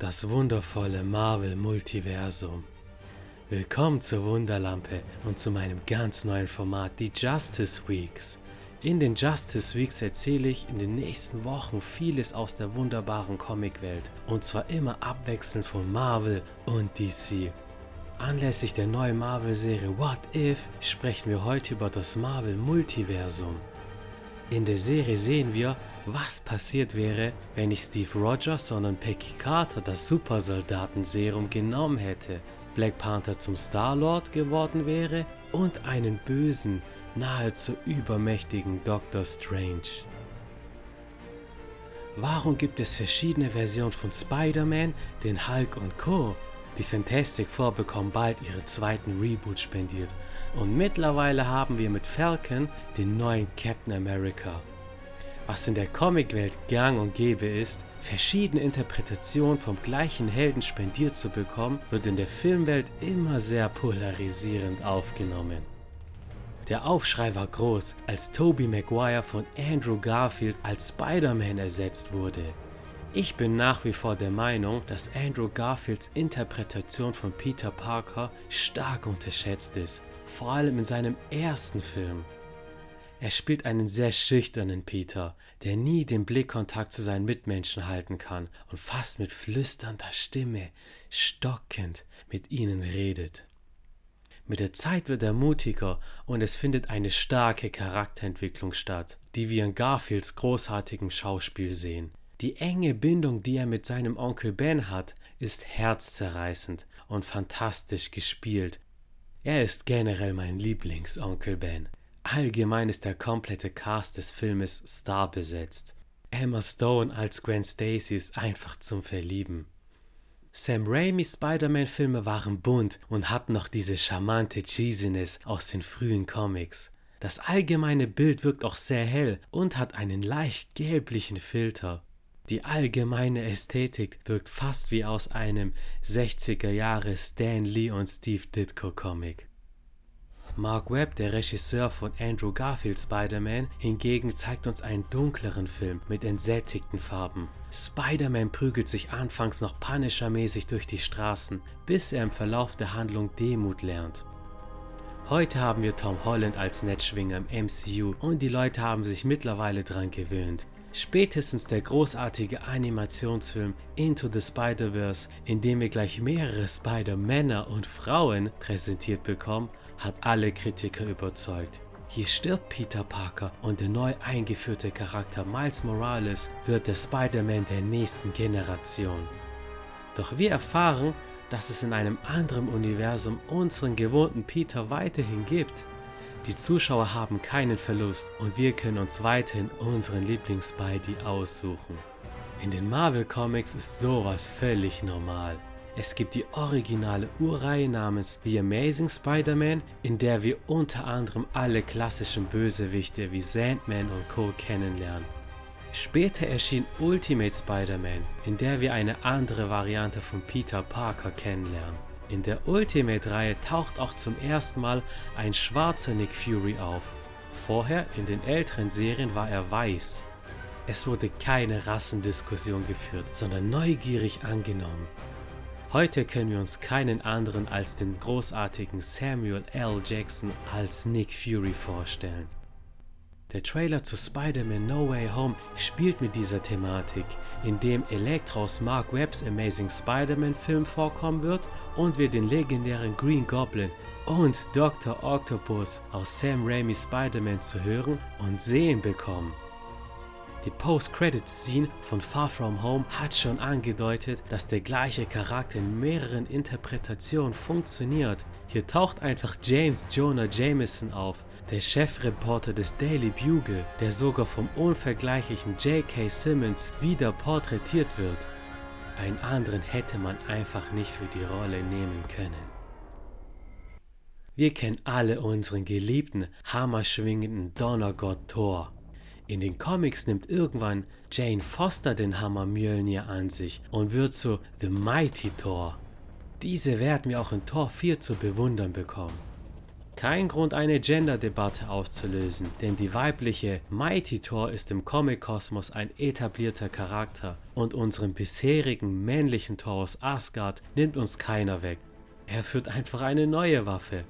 Das wundervolle Marvel-Multiversum. Willkommen zur Wunderlampe und zu meinem ganz neuen Format, die Justice Weeks. In den Justice Weeks erzähle ich in den nächsten Wochen vieles aus der wunderbaren Comicwelt und zwar immer abwechselnd von Marvel und DC. Anlässlich der neuen Marvel-Serie What If sprechen wir heute über das Marvel-Multiversum. In der Serie sehen wir, was passiert wäre, wenn nicht Steve Rogers, sondern Peggy Carter das Supersoldaten-Serum genommen hätte, Black Panther zum Star-Lord geworden wäre und einen bösen, nahezu übermächtigen Doctor Strange. Warum gibt es verschiedene Versionen von Spider-Man, den Hulk und Co.? Die Fantastic Four bekommen bald ihre zweiten Reboot spendiert und mittlerweile haben wir mit Falcon den neuen Captain America. Was in der Comicwelt gang und gäbe ist, verschiedene Interpretationen vom gleichen Helden spendiert zu bekommen, wird in der Filmwelt immer sehr polarisierend aufgenommen. Der Aufschrei war groß, als Tobey Maguire von Andrew Garfield als Spider-Man ersetzt wurde. Ich bin nach wie vor der Meinung, dass Andrew Garfields Interpretation von Peter Parker stark unterschätzt ist, vor allem in seinem ersten Film. Er spielt einen sehr schüchternen Peter, der nie den Blickkontakt zu seinen Mitmenschen halten kann und fast mit flüsternder Stimme, stockend mit ihnen redet. Mit der Zeit wird er mutiger und es findet eine starke Charakterentwicklung statt, die wir in Garfields großartigem Schauspiel sehen. Die enge Bindung, die er mit seinem Onkel Ben hat, ist herzzerreißend und fantastisch gespielt. Er ist generell mein Lieblingsonkel Ben. Allgemein ist der komplette Cast des Filmes star besetzt. Emma Stone als Gwen Stacy ist einfach zum Verlieben. Sam Raimis Spider-Man-Filme waren bunt und hatten noch diese charmante Cheesiness aus den frühen Comics. Das allgemeine Bild wirkt auch sehr hell und hat einen leicht gelblichen Filter. Die allgemeine Ästhetik wirkt fast wie aus einem 60er Jahre Stan Lee und Steve Ditko Comic. Mark Webb, der Regisseur von Andrew Garfield Spider-Man, hingegen zeigt uns einen dunkleren Film mit entsättigten Farben. Spider-Man prügelt sich anfangs noch Punisher-mäßig durch die Straßen, bis er im Verlauf der Handlung Demut lernt. Heute haben wir Tom Holland als Netzschwinger im MCU und die Leute haben sich mittlerweile dran gewöhnt. Spätestens der großartige Animationsfilm Into the Spider-Verse, in dem wir gleich mehrere Spider-Männer und Frauen präsentiert bekommen, hat alle Kritiker überzeugt. Hier stirbt Peter Parker und der neu eingeführte Charakter Miles Morales wird der Spider-Man der nächsten Generation. Doch wir erfahren, dass es in einem anderen Universum unseren gewohnten Peter weiterhin gibt. Die Zuschauer haben keinen Verlust und wir können uns weiterhin unseren Lieblings-Spidey aussuchen. In den Marvel Comics ist sowas völlig normal. Es gibt die originale Urreihe namens The Amazing Spider-Man, in der wir unter anderem alle klassischen Bösewichte wie Sandman und Co. kennenlernen. Später erschien Ultimate Spider-Man, in der wir eine andere Variante von Peter Parker kennenlernen. In der Ultimate-Reihe taucht auch zum ersten Mal ein schwarzer Nick Fury auf. Vorher in den älteren Serien war er weiß. Es wurde keine Rassendiskussion geführt, sondern neugierig angenommen. Heute können wir uns keinen anderen als den großartigen Samuel L. Jackson als Nick Fury vorstellen. Der Trailer zu Spider-Man No Way Home spielt mit dieser Thematik, in dem aus Mark Webbs Amazing Spider-Man Film vorkommen wird und wir den legendären Green Goblin und Dr. Octopus aus Sam Raimis Spider-Man zu hören und sehen bekommen. Die Post-Credit-Scene von Far From Home hat schon angedeutet, dass der gleiche Charakter in mehreren Interpretationen funktioniert. Hier taucht einfach James Jonah Jameson auf, der Chefreporter des Daily Bugle, der sogar vom unvergleichlichen J.K. Simmons wieder porträtiert wird. Einen anderen hätte man einfach nicht für die Rolle nehmen können. Wir kennen alle unseren geliebten, hammerschwingenden Donnergott Thor. In den Comics nimmt irgendwann Jane Foster den Hammer Mjölnir an sich und wird zu The Mighty Thor. Diese werden wir auch in Thor 4 zu bewundern bekommen. Kein Grund, eine Gender-Debatte aufzulösen, denn die weibliche Mighty Thor ist im Comic-Kosmos ein etablierter Charakter und unseren bisherigen männlichen Thor aus Asgard nimmt uns keiner weg. Er führt einfach eine neue Waffe.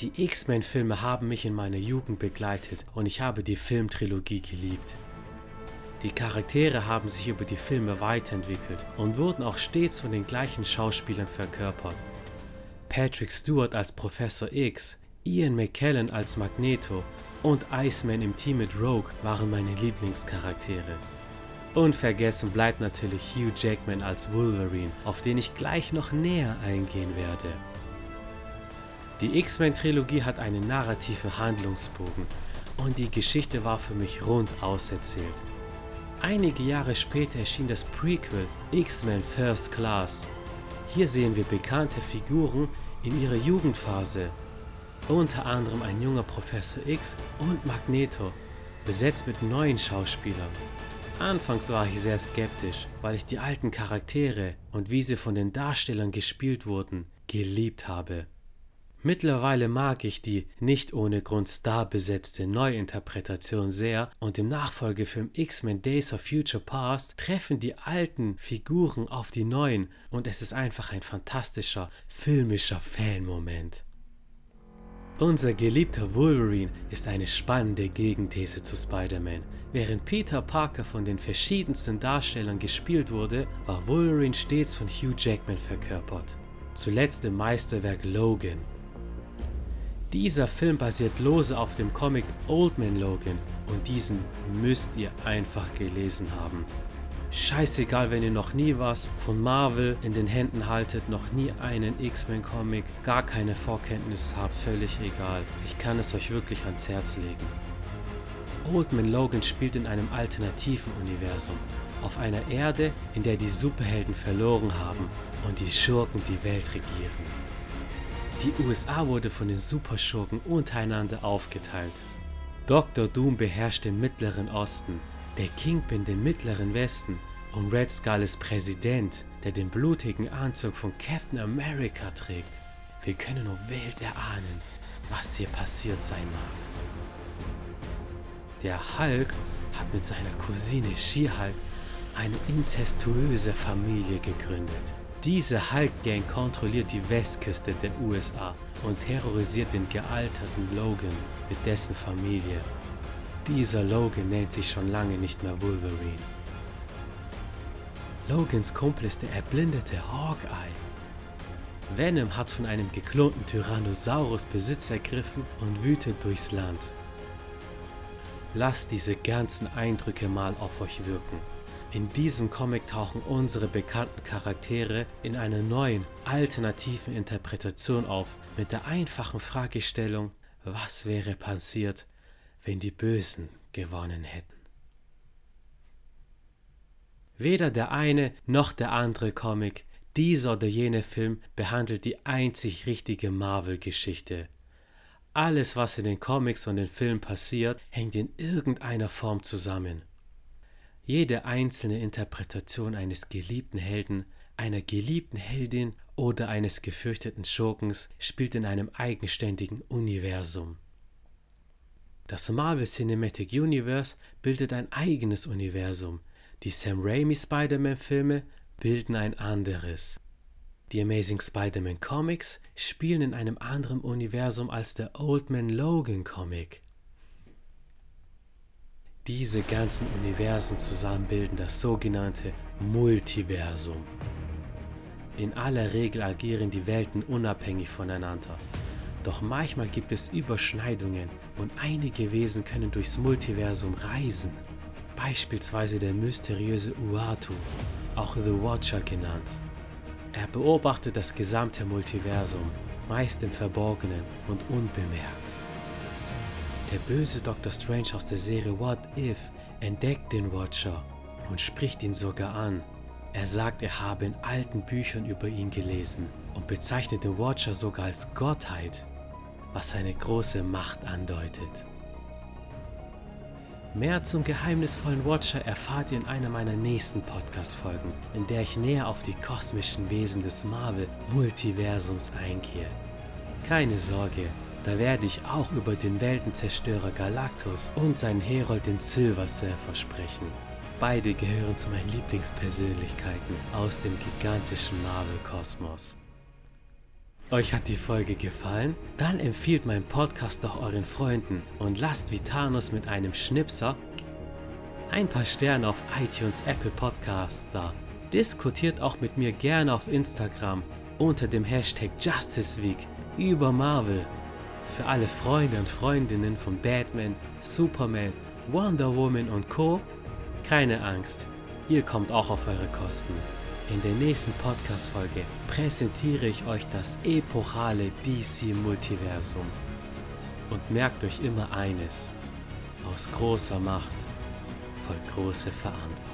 Die X-Men-Filme haben mich in meiner Jugend begleitet und ich habe die Filmtrilogie geliebt. Die Charaktere haben sich über die Filme weiterentwickelt und wurden auch stets von den gleichen Schauspielern verkörpert. Patrick Stewart als Professor X, Ian McKellen als Magneto und Iceman im Team mit Rogue waren meine Lieblingscharaktere. Unvergessen bleibt natürlich Hugh Jackman als Wolverine, auf den ich gleich noch näher eingehen werde. Die X-Men-Trilogie hat einen narrativen Handlungsbogen und die Geschichte war für mich rund auserzählt. Einige Jahre später erschien das Prequel X-Men First Class hier sehen wir bekannte Figuren in ihrer Jugendphase, unter anderem ein junger Professor X und Magneto, besetzt mit neuen Schauspielern. Anfangs war ich sehr skeptisch, weil ich die alten Charaktere und wie sie von den Darstellern gespielt wurden, geliebt habe. Mittlerweile mag ich die nicht ohne Grund starbesetzte Neuinterpretation sehr und im Nachfolgefilm X-Men Days of Future Past treffen die alten Figuren auf die neuen und es ist einfach ein fantastischer filmischer Fanmoment. Unser geliebter Wolverine ist eine spannende Gegenthese zu Spider-Man. Während Peter Parker von den verschiedensten Darstellern gespielt wurde, war Wolverine stets von Hugh Jackman verkörpert. Zuletzt im Meisterwerk Logan. Dieser Film basiert lose auf dem Comic Old Man Logan und diesen müsst ihr einfach gelesen haben. Scheißegal, wenn ihr noch nie was von Marvel in den Händen haltet, noch nie einen X-Men Comic, gar keine Vorkenntnis habt, völlig egal. Ich kann es euch wirklich ans Herz legen. Old Man Logan spielt in einem alternativen Universum, auf einer Erde, in der die Superhelden verloren haben und die Schurken die Welt regieren. Die USA wurde von den Superschurken untereinander aufgeteilt. Dr. Doom beherrscht den Mittleren Osten, der Kingpin den Mittleren Westen und Red Skull ist Präsident, der den blutigen Anzug von Captain America trägt. Wir können nur wild erahnen, was hier passiert sein mag. Der Hulk hat mit seiner Cousine She-Hulk eine inzestuöse Familie gegründet. Diese Hulk-Gang kontrolliert die Westküste der USA und terrorisiert den gealterten Logan mit dessen Familie. Dieser Logan nennt sich schon lange nicht mehr Wolverine. Logans Kumpel ist der erblindete Hawkeye. Venom hat von einem geklonten Tyrannosaurus Besitz ergriffen und wütet durchs Land. Lasst diese ganzen Eindrücke mal auf euch wirken. In diesem Comic tauchen unsere bekannten Charaktere in einer neuen, alternativen Interpretation auf, mit der einfachen Fragestellung, was wäre passiert, wenn die Bösen gewonnen hätten. Weder der eine noch der andere Comic, dieser oder jene Film behandelt die einzig richtige Marvel-Geschichte. Alles, was in den Comics und den Filmen passiert, hängt in irgendeiner Form zusammen. Jede einzelne Interpretation eines geliebten Helden, einer geliebten Heldin oder eines gefürchteten Schurkens spielt in einem eigenständigen Universum. Das Marvel Cinematic Universe bildet ein eigenes Universum, die Sam Raimi Spider-Man-Filme bilden ein anderes. Die Amazing Spider-Man Comics spielen in einem anderen Universum als der Old Man Logan Comic. Diese ganzen Universen zusammen bilden das sogenannte Multiversum. In aller Regel agieren die Welten unabhängig voneinander. Doch manchmal gibt es Überschneidungen und einige Wesen können durchs Multiversum reisen. Beispielsweise der mysteriöse Uatu, auch The Watcher genannt. Er beobachtet das gesamte Multiversum, meist im Verborgenen und unbemerkt. Der böse Dr. Strange aus der Serie What If entdeckt den Watcher und spricht ihn sogar an. Er sagt, er habe in alten Büchern über ihn gelesen und bezeichnet den Watcher sogar als Gottheit, was seine große Macht andeutet. Mehr zum geheimnisvollen Watcher erfahrt ihr in einer meiner nächsten Podcast-Folgen, in der ich näher auf die kosmischen Wesen des Marvel-Multiversums eingehe. Keine Sorge, da werde ich auch über den Weltenzerstörer Galactus und seinen Herold den Silver Surfer sprechen. Beide gehören zu meinen Lieblingspersönlichkeiten aus dem gigantischen Marvel-Kosmos. Euch hat die Folge gefallen? Dann empfiehlt meinen Podcast doch euren Freunden und lasst Vitanus mit einem Schnipser ein paar Sterne auf iTunes Apple Podcasts da. Diskutiert auch mit mir gerne auf Instagram unter dem Hashtag Justice Week über Marvel. Für alle Freunde und Freundinnen von Batman, Superman, Wonder Woman und Co. Keine Angst, ihr kommt auch auf eure Kosten. In der nächsten Podcast-Folge präsentiere ich euch das epochale DC-Multiversum. Und merkt euch immer eines: aus großer Macht folgt große Verantwortung.